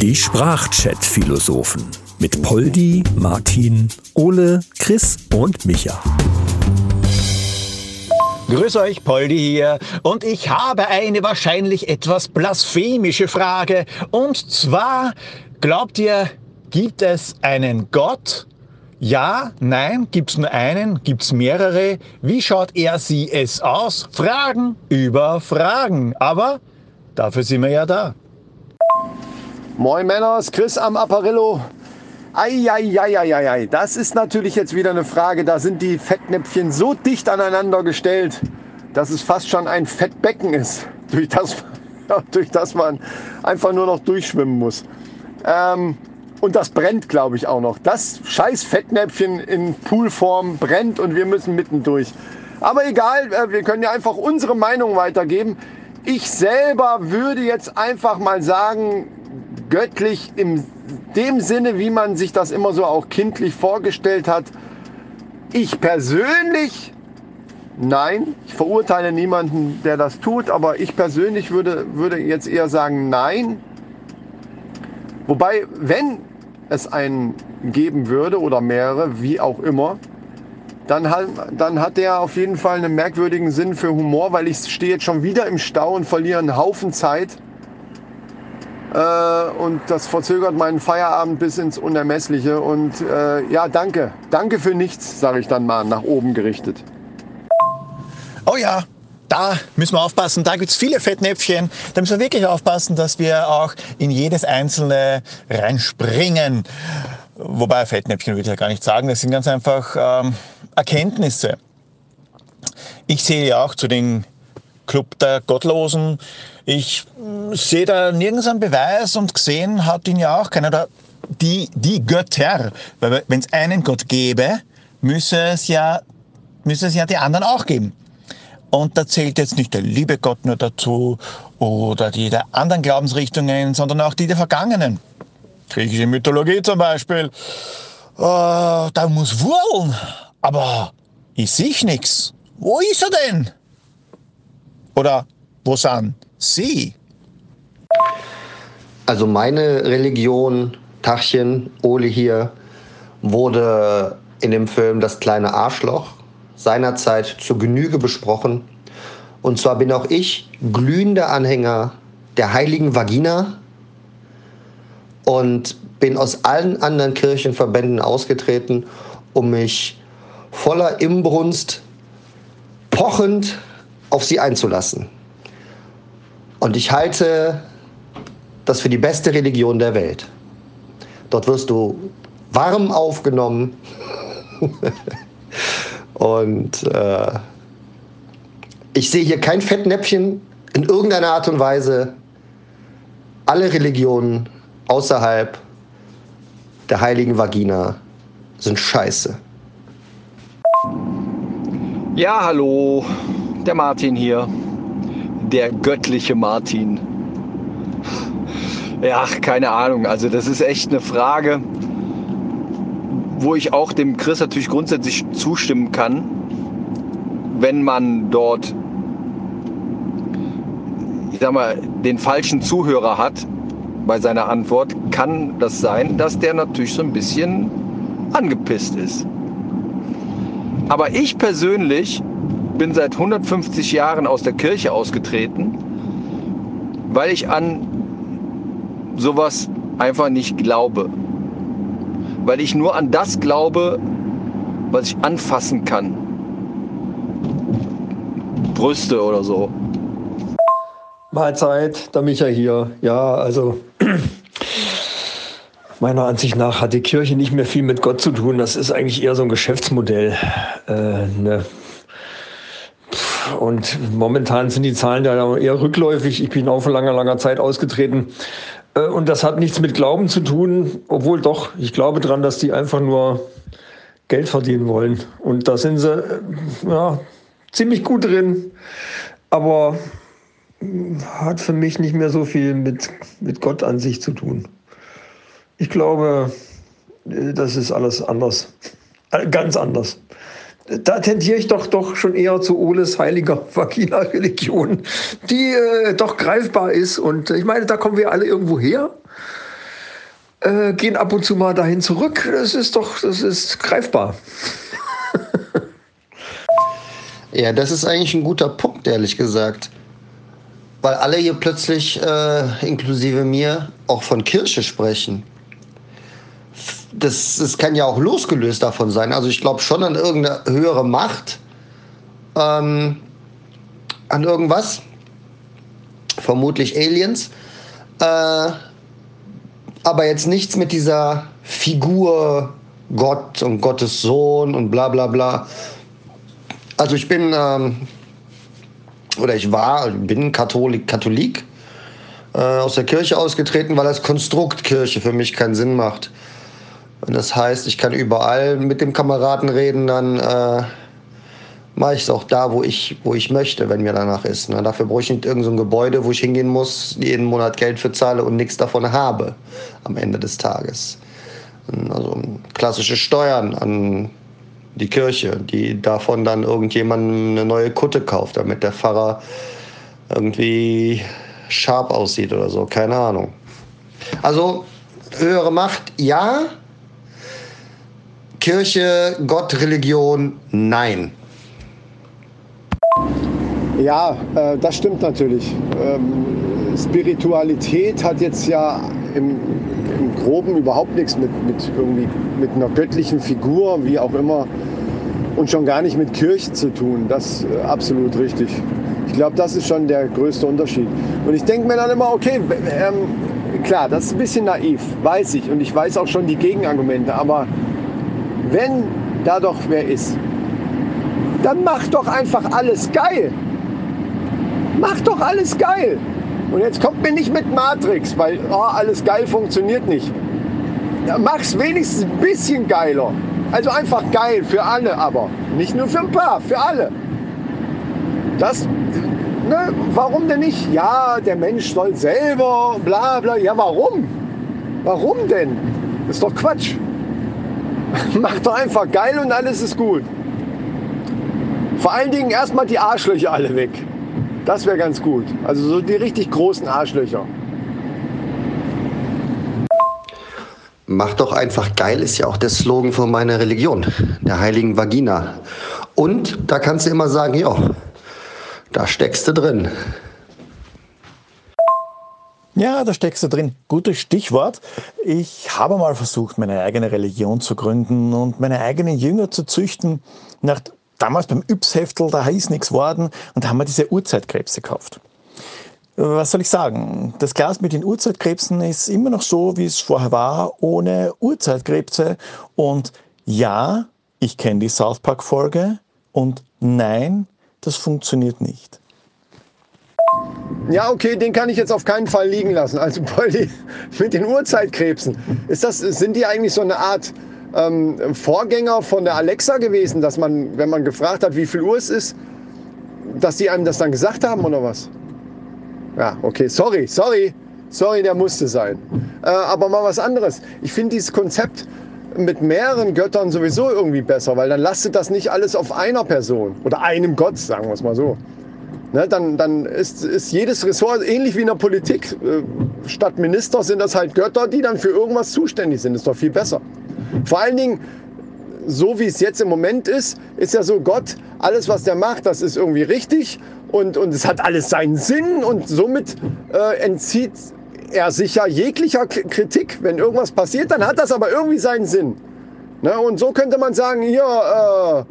Die Sprachchat-Philosophen mit Poldi, Martin, Ole, Chris und Micha. Grüß euch, Poldi hier. Und ich habe eine wahrscheinlich etwas blasphemische Frage. Und zwar, glaubt ihr, gibt es einen Gott? Ja, nein, gibt's nur einen, gibt's mehrere? Wie schaut er sie es aus? Fragen über Fragen. Aber dafür sind wir ja da. Moin Männers, Chris am Apparillo. Eieieiei, das ist natürlich jetzt wieder eine Frage. Da sind die Fettnäpfchen so dicht aneinander gestellt, dass es fast schon ein Fettbecken ist, durch das, durch das man einfach nur noch durchschwimmen muss. Ähm, und das brennt, glaube ich, auch noch. Das scheiß Fettnäpfchen in Poolform brennt und wir müssen mittendurch. Aber egal, äh, wir können ja einfach unsere Meinung weitergeben. Ich selber würde jetzt einfach mal sagen, göttlich im dem Sinne, wie man sich das immer so auch kindlich vorgestellt hat. Ich persönlich, nein, ich verurteile niemanden, der das tut, aber ich persönlich würde, würde jetzt eher sagen, nein. Wobei, wenn es einen geben würde oder mehrere, wie auch immer, dann hat, dann hat der auf jeden Fall einen merkwürdigen Sinn für Humor, weil ich stehe jetzt schon wieder im Stau und verliere einen Haufen Zeit äh, und das verzögert meinen Feierabend bis ins Unermessliche. Und äh, ja, danke. Danke für nichts, sage ich dann mal, nach oben gerichtet. Oh ja, da müssen wir aufpassen. Da gibt es viele Fettnäpfchen. Da müssen wir wirklich aufpassen, dass wir auch in jedes einzelne reinspringen. Wobei Fettnäpfchen würde ich ja gar nicht sagen. Das sind ganz einfach ähm, Erkenntnisse. Ich sehe ja auch zu den Club der Gottlosen. Ich hm, sehe da nirgends einen Beweis und gesehen hat ihn ja auch keiner. Die, die Götter, weil wenn es einen Gott gäbe, müsse es, ja, müsse es ja die anderen auch geben. Und da zählt jetzt nicht der liebe Gott nur dazu oder die der anderen Glaubensrichtungen, sondern auch die der vergangenen. Griechische Mythologie zum Beispiel. Äh, da muss wurlen. Aber ich sehe nichts. Wo ist er denn? Oder wo sind Sie? Also meine Religion, Tachchen, Ole hier, wurde in dem Film Das kleine Arschloch seinerzeit zur Genüge besprochen. Und zwar bin auch ich glühender Anhänger der heiligen Vagina und bin aus allen anderen Kirchenverbänden ausgetreten, um mich voller Imbrunst pochend auf sie einzulassen. Und ich halte das für die beste Religion der Welt. Dort wirst du warm aufgenommen und äh, ich sehe hier kein Fettnäpfchen in irgendeiner Art und Weise. Alle Religionen außerhalb der heiligen Vagina sind scheiße. Ja, hallo der Martin hier. Der göttliche Martin. Ja, keine Ahnung. Also das ist echt eine Frage, wo ich auch dem Chris natürlich grundsätzlich zustimmen kann, wenn man dort, ich sag mal, den falschen Zuhörer hat bei seiner Antwort, kann das sein, dass der natürlich so ein bisschen angepisst ist. Aber ich persönlich bin seit 150 Jahren aus der Kirche ausgetreten, weil ich an sowas einfach nicht glaube. Weil ich nur an das glaube, was ich anfassen kann. Brüste oder so. Mahlzeit, der Micha hier. Ja, also meiner Ansicht nach hat die Kirche nicht mehr viel mit Gott zu tun. Das ist eigentlich eher so ein Geschäftsmodell. Äh, eine und momentan sind die Zahlen ja eher rückläufig. Ich bin auch vor langer, langer Zeit ausgetreten. Äh, und das hat nichts mit Glauben zu tun, obwohl doch, ich glaube dran, dass die einfach nur Geld verdienen wollen. Und da sind sie äh, ja, ziemlich gut drin. Aber hat für mich nicht mehr so viel mit, mit Gott an sich zu tun. Ich glaube, äh, das ist alles anders. Ganz anders. da tendiere ich doch, doch schon eher zu Oles heiliger Vagina-Religion, die äh, doch greifbar ist. Und ich meine, da kommen wir alle irgendwo her, äh, gehen ab und zu mal dahin zurück. Das ist doch, das ist greifbar. ja, das ist eigentlich ein guter Punkt, ehrlich gesagt. Weil alle hier plötzlich, äh, inklusive mir, auch von Kirche sprechen das, das kann ja auch losgelöst davon sein. Also ich glaube schon an irgendeine höhere Macht, ähm, an irgendwas, vermutlich Aliens, äh, aber jetzt nichts mit dieser Figur Gott und Gottes Sohn und bla bla bla. Also ich bin, ähm, oder ich war, bin Katholik, Katholik äh, aus der Kirche ausgetreten, weil das Konstrukt Kirche für mich keinen Sinn macht. Und das heißt, ich kann überall mit dem Kameraden reden, dann äh, mache ich es auch da, wo ich, wo ich möchte, wenn mir danach ist. Ne? Dafür brauche ich nicht irgendein so Gebäude, wo ich hingehen muss, jeden Monat Geld für zahle und nichts davon habe am Ende des Tages. Also klassische Steuern an die Kirche, die davon dann irgendjemand eine neue Kutte kauft, damit der Pfarrer irgendwie scharf aussieht oder so, keine Ahnung. Also höhere Macht, ja, Kirche, Gott, Religion, nein. Ja, äh, das stimmt natürlich. Ähm, Spiritualität hat jetzt ja im, im Groben überhaupt nichts mit, mit, irgendwie, mit einer göttlichen Figur, wie auch immer, und schon gar nicht mit Kirche zu tun. Das ist äh, absolut richtig. Ich glaube, das ist schon der größte Unterschied. Und ich denke mir dann immer, okay, ähm, klar, das ist ein bisschen naiv, weiß ich. Und ich weiß auch schon die Gegenargumente. Aber wenn da doch wer ist, dann mach doch einfach alles geil. Mach doch alles geil. Und jetzt kommt mir nicht mit Matrix, weil oh, alles geil funktioniert nicht. Ja, mach's wenigstens ein bisschen geiler. Also einfach geil für alle, aber nicht nur für ein paar, für alle. Das, ne, warum denn nicht? Ja, der Mensch soll selber, bla bla. Ja, warum? Warum denn? Das ist doch Quatsch. Mach doch einfach geil und alles ist gut. Vor allen Dingen erstmal die Arschlöcher alle weg. Das wäre ganz gut. Also so die richtig großen Arschlöcher. Mach doch einfach geil ist ja auch der Slogan von meiner Religion, der heiligen Vagina. Und da kannst du immer sagen, ja, da steckst du drin. Ja, da steckst du drin. Gutes Stichwort. Ich habe mal versucht, meine eigene Religion zu gründen und meine eigenen Jünger zu züchten. Nach, damals beim Yps-Heftel, da ist nichts worden und da haben wir diese Urzeitkrebse gekauft. Was soll ich sagen? Das Glas mit den Urzeitkrebsen ist immer noch so, wie es vorher war, ohne Urzeitkrebse. Und ja, ich kenne die South Park-Folge und nein, das funktioniert nicht. Ja, okay, den kann ich jetzt auf keinen Fall liegen lassen. Also Polly mit den Uhrzeitkrebsen. Ist das, sind die eigentlich so eine Art ähm, Vorgänger von der Alexa gewesen, dass man, wenn man gefragt hat, wie viel Uhr es ist, dass die einem das dann gesagt haben oder was? Ja, okay, sorry, sorry, sorry, der musste sein. Äh, aber mal was anderes. Ich finde dieses Konzept mit mehreren Göttern sowieso irgendwie besser, weil dann lastet das nicht alles auf einer Person oder einem Gott, sagen wir es mal so. Ne, dann dann ist, ist jedes Ressort ähnlich wie in der Politik. Äh, statt Minister sind das halt Götter, die dann für irgendwas zuständig sind. Das ist doch viel besser. Vor allen Dingen, so wie es jetzt im Moment ist, ist ja so, Gott, alles, was der macht, das ist irgendwie richtig und, und es hat alles seinen Sinn und somit äh, entzieht er sich ja jeglicher Kritik. Wenn irgendwas passiert, dann hat das aber irgendwie seinen Sinn. Ne? Und so könnte man sagen, hier, äh,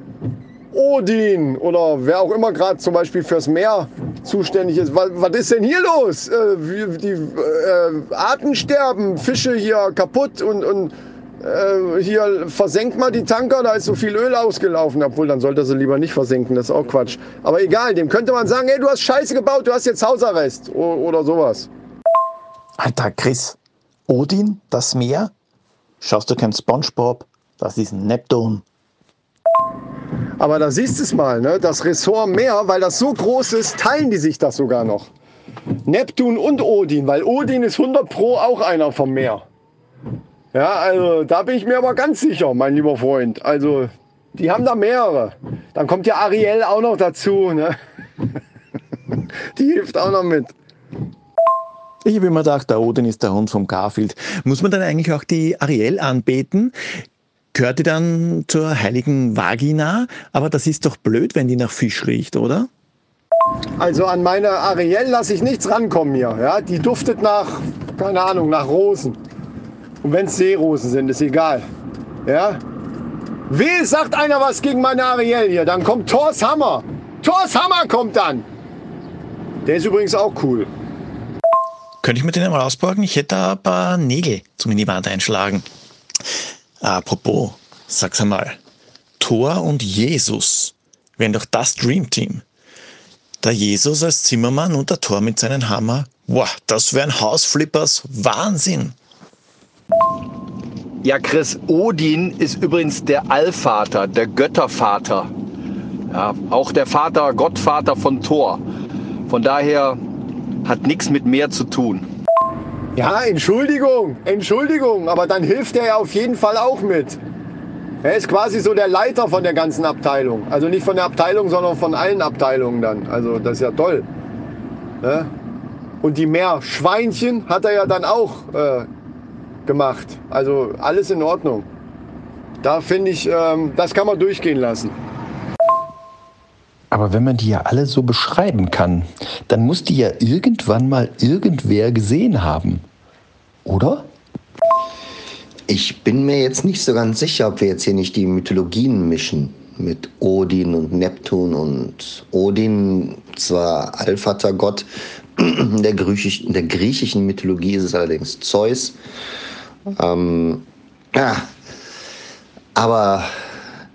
Odin oder wer auch immer gerade zum Beispiel fürs Meer zuständig ist. Was, ist denn hier los? Äh, die äh, Arten sterben, Fische hier kaputt und, und äh, hier versenkt mal die Tanker, da ist so viel Öl ausgelaufen. Obwohl, dann sollte sie lieber nicht versenken, das ist auch Quatsch. Aber egal, dem könnte man sagen, hey, du hast Scheiße gebaut, du hast jetzt Hausarrest oder sowas. Alter, Chris, Odin, das Meer? Schaust du kein Spongebob? Das ist Neptun. Aber da siehst du es mal, ne? das Ressort Meer, weil das so groß ist, teilen die sich das sogar noch. Neptun und Odin, weil Odin ist 100 Pro auch einer vom Meer. Ja, also da bin ich mir aber ganz sicher, mein lieber Freund. Also Die haben da mehrere. Dann kommt ja Ariel auch noch dazu. Ne? Die hilft auch noch mit. Ich habe immer gedacht, der Odin ist der Hund vom Garfield. Muss man dann eigentlich auch die Ariel anbeten? Gehört die dann zur heiligen Vagina? Aber das ist doch blöd, wenn die nach Fisch riecht, oder? Also an meine Ariel lasse ich nichts rankommen hier. Ja? Die duftet nach, keine Ahnung, nach Rosen. Und wenn es Seerosen sind, ist egal. Ja? Weh, sagt einer was gegen meine Ariel hier, dann kommt Thors Hammer. Thors Hammer kommt dann. Der ist übrigens auch cool. Könnte ich mir den mal ausborgen? Ich hätte da ein paar Nägel zum in die Wand einschlagen. Apropos, sag's einmal. Thor und Jesus wären doch das Dreamteam. Der Jesus als Zimmermann und der Thor mit seinem Hammer. Boah, das wären Hausflippers. Wahnsinn. Ja, Chris, Odin ist übrigens der Allvater, der Göttervater. Ja, auch der Vater, Gottvater von Thor. Von daher hat nichts mit mehr zu tun. Ja, Entschuldigung, Entschuldigung, aber dann hilft er ja auf jeden Fall auch mit. Er ist quasi so der Leiter von der ganzen Abteilung. Also nicht von der Abteilung, sondern von allen Abteilungen dann. Also das ist ja toll. Ne? Und die Meerschweinchen hat er ja dann auch äh, gemacht. Also alles in Ordnung. Da finde ich, ähm, das kann man durchgehen lassen. Aber wenn man die ja alle so beschreiben kann, dann muss die ja irgendwann mal irgendwer gesehen haben. Oder? Ich bin mir jetzt nicht so ganz sicher, ob wir jetzt hier nicht die Mythologien mischen. Mit Odin und Neptun und Odin, zwar Allvatergott, der, Griechisch, der griechischen Mythologie ist es allerdings Zeus. Ähm, ja. Aber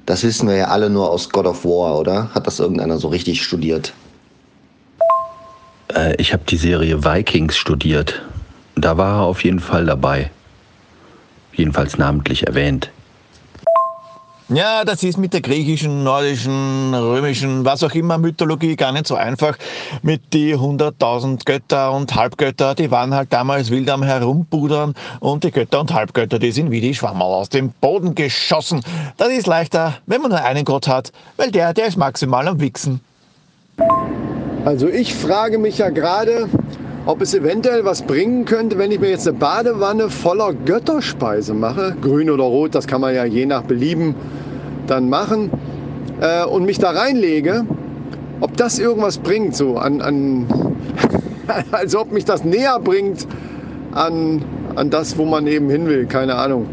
das wissen wir ja alle nur aus God of War, oder? Hat das irgendeiner so richtig studiert? Äh, ich habe die Serie Vikings studiert. Da war er auf jeden Fall dabei. Jedenfalls namentlich erwähnt. Ja, das ist mit der griechischen, nordischen, römischen, was auch immer Mythologie gar nicht so einfach. Mit die 100.000 Götter und Halbgötter, die waren halt damals wild am Herumpudern und die Götter und Halbgötter, die sind wie die Schwammerl aus dem Boden geschossen. Das ist leichter, wenn man nur einen Gott hat, weil der, der ist maximal am Wichsen. Also ich frage mich ja gerade, ob es eventuell was bringen könnte, wenn ich mir jetzt eine Badewanne voller Götterspeise mache, grün oder rot, das kann man ja je nach Belieben dann machen, äh, und mich da reinlege, ob das irgendwas bringt, so an, an als ob mich das näher bringt an, an das, wo man eben hin will, keine Ahnung.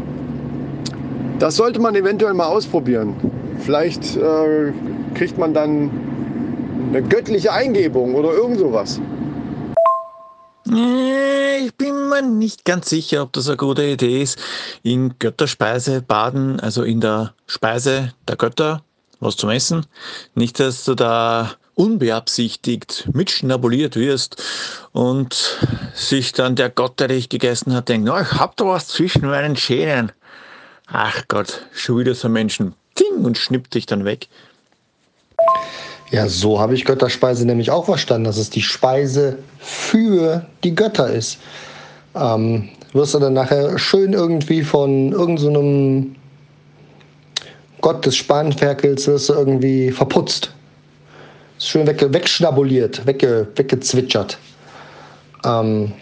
Das sollte man eventuell mal ausprobieren. Vielleicht äh, kriegt man dann eine göttliche Eingebung oder irgend sowas. Ich bin mir nicht ganz sicher, ob das eine gute Idee ist, in Götterspeise baden, also in der Speise der Götter, was zum Essen. Nicht, dass du da unbeabsichtigt mitschnabuliert wirst und sich dann der Gott, der dich gegessen hat, denkt, oh, ich hab da was zwischen meinen Schäden. Ach Gott, schon wieder so ein Menschen. Ting, und schnippt dich dann weg. Ja, so habe ich Götterspeise nämlich auch verstanden, dass es die Speise für die Götter ist. Ähm, wirst du dann nachher schön irgendwie von irgendeinem so Gott des Spanferkels wirst du irgendwie verputzt. Schön wegge wegschnabuliert, wegge weggezwitschert. Ähm,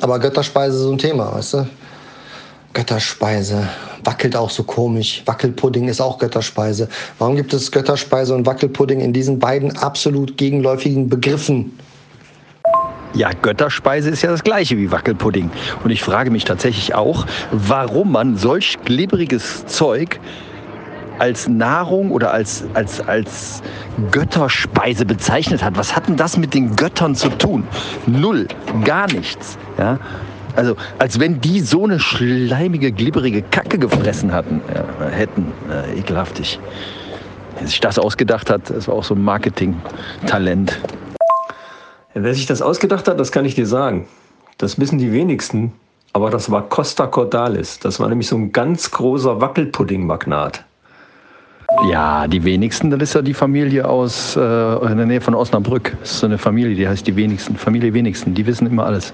aber Götterspeise ist so ein Thema, weißt du? Götterspeise. Wackelt auch so komisch. Wackelpudding ist auch Götterspeise. Warum gibt es Götterspeise und Wackelpudding in diesen beiden absolut gegenläufigen Begriffen? Ja, Götterspeise ist ja das gleiche wie Wackelpudding. Und ich frage mich tatsächlich auch, warum man solch glibberiges Zeug als Nahrung oder als, als, als Götterspeise bezeichnet hat. Was hat denn das mit den Göttern zu tun? Null, gar nichts. Ja? Also als wenn die so eine schleimige, glibberige Kacke gefressen hatten, ja, hätten. Äh, ekelhaftig. Wer sich das ausgedacht hat, das war auch so ein Marketing-Talent. Wer sich das ausgedacht hat, das kann ich dir sagen. Das wissen die wenigsten. Aber das war Costa Cordalis. Das war nämlich so ein ganz großer Wackelpudding-Magnat. Ja, die wenigsten, das ist ja die Familie aus äh, in der Nähe von Osnabrück. Das ist so eine Familie, die heißt die wenigsten. Familie wenigsten, die wissen immer alles.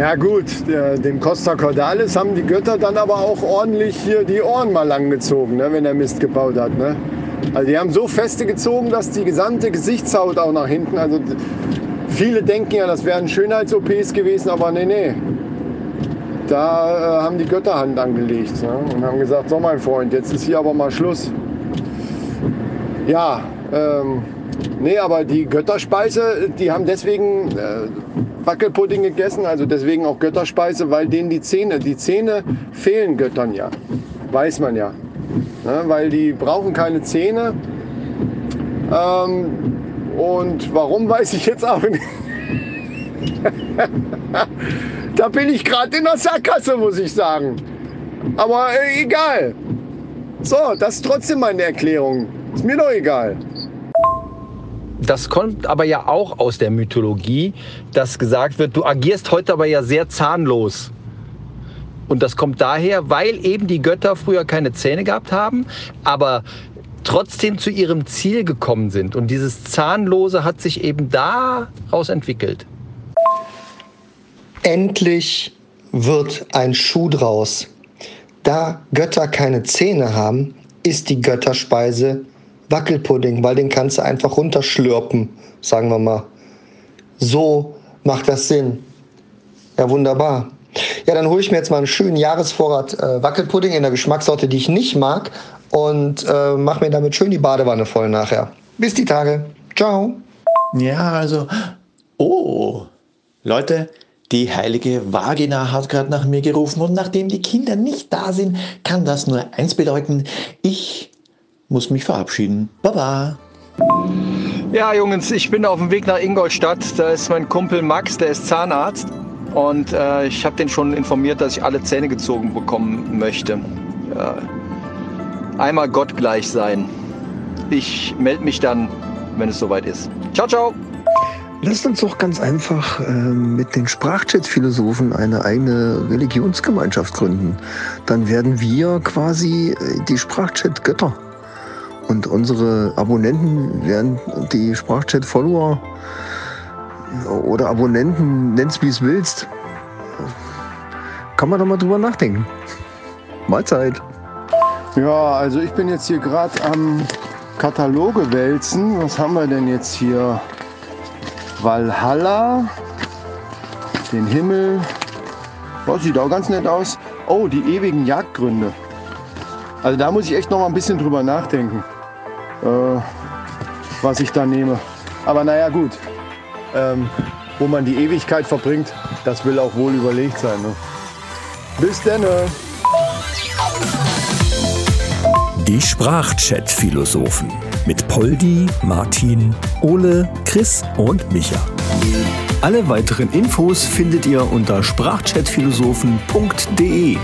Ja gut, der, dem Costa Cordalis haben die Götter dann aber auch ordentlich hier die Ohren mal lang gezogen, ne, wenn er Mist gebaut hat. Ne? Also die haben so feste gezogen, dass die gesamte Gesichtshaut auch nach hinten, also viele denken ja, das wären Schönheits-OPs gewesen, aber nee, nee. Da äh, haben die Götter Hand angelegt ne? und haben gesagt, so mein Freund, jetzt ist hier aber mal Schluss. Ja, ähm, nee, aber die Götterspeise, die haben deswegen äh, Wackelpudding gegessen, also deswegen auch Götterspeise, weil denen die Zähne, die Zähne fehlen Göttern ja. Weiß man ja. Ne, weil die brauchen keine Zähne. Ähm, und warum weiß ich jetzt auch nicht. da bin ich gerade in der Sackgasse, muss ich sagen. Aber äh, egal. So, das ist trotzdem meine Erklärung. Ist mir doch egal. Das kommt aber ja auch aus der Mythologie, dass gesagt wird, du agierst heute aber ja sehr zahnlos. Und das kommt daher, weil eben die Götter früher keine Zähne gehabt haben, aber trotzdem zu ihrem Ziel gekommen sind. Und dieses Zahnlose hat sich eben daraus entwickelt. Endlich wird ein Schuh draus. Da Götter keine Zähne haben, ist die Götterspeise Wackelpudding, weil den kannst du einfach runterschlürpen, sagen wir mal. So macht das Sinn. Ja, wunderbar. Ja, dann hole ich mir jetzt mal einen schönen Jahresvorrat äh, Wackelpudding in der Geschmackssorte, die ich nicht mag und äh, mache mir damit schön die Badewanne voll nachher. Bis die Tage. Ciao. Ja, also, oh, Leute, die heilige Vagina hat gerade nach mir gerufen und nachdem die Kinder nicht da sind, kann das nur eins bedeuten. Ich muss mich verabschieden. Baba. Ja, Jungs, ich bin auf dem Weg nach Ingolstadt. Da ist mein Kumpel Max, der ist Zahnarzt. Und äh, ich habe den schon informiert, dass ich alle Zähne gezogen bekommen möchte. Ja. Einmal Gott gleich sein. Ich melde mich dann, wenn es soweit ist. Ciao, ciao. Lasst uns doch ganz einfach äh, mit den Sprachchat-Philosophen eine eigene Religionsgemeinschaft gründen. Dann werden wir quasi äh, die Sprachchat-Götter. Und unsere Abonnenten werden die Sprachchat-Follower oder Abonnenten, nenn's wie es willst. Kann man doch mal drüber nachdenken. Mahlzeit. Ja, also ich bin jetzt hier gerade am Kataloge wälzen. Was haben wir denn jetzt hier? Valhalla, den Himmel. Oh, sieht auch ganz nett aus. Oh, die ewigen Jagdgründe. Also da muss ich echt noch mal ein bisschen drüber nachdenken, äh, was ich da nehme. Aber naja, gut. Ähm, wo man die Ewigkeit verbringt, das will auch wohl überlegt sein. Ne? Bis dann. Die Sprachchat-Philosophen mit Poldi, Martin, Ole, Chris und Micha. Alle weiteren Infos findet ihr unter sprachchatphilosophen.de.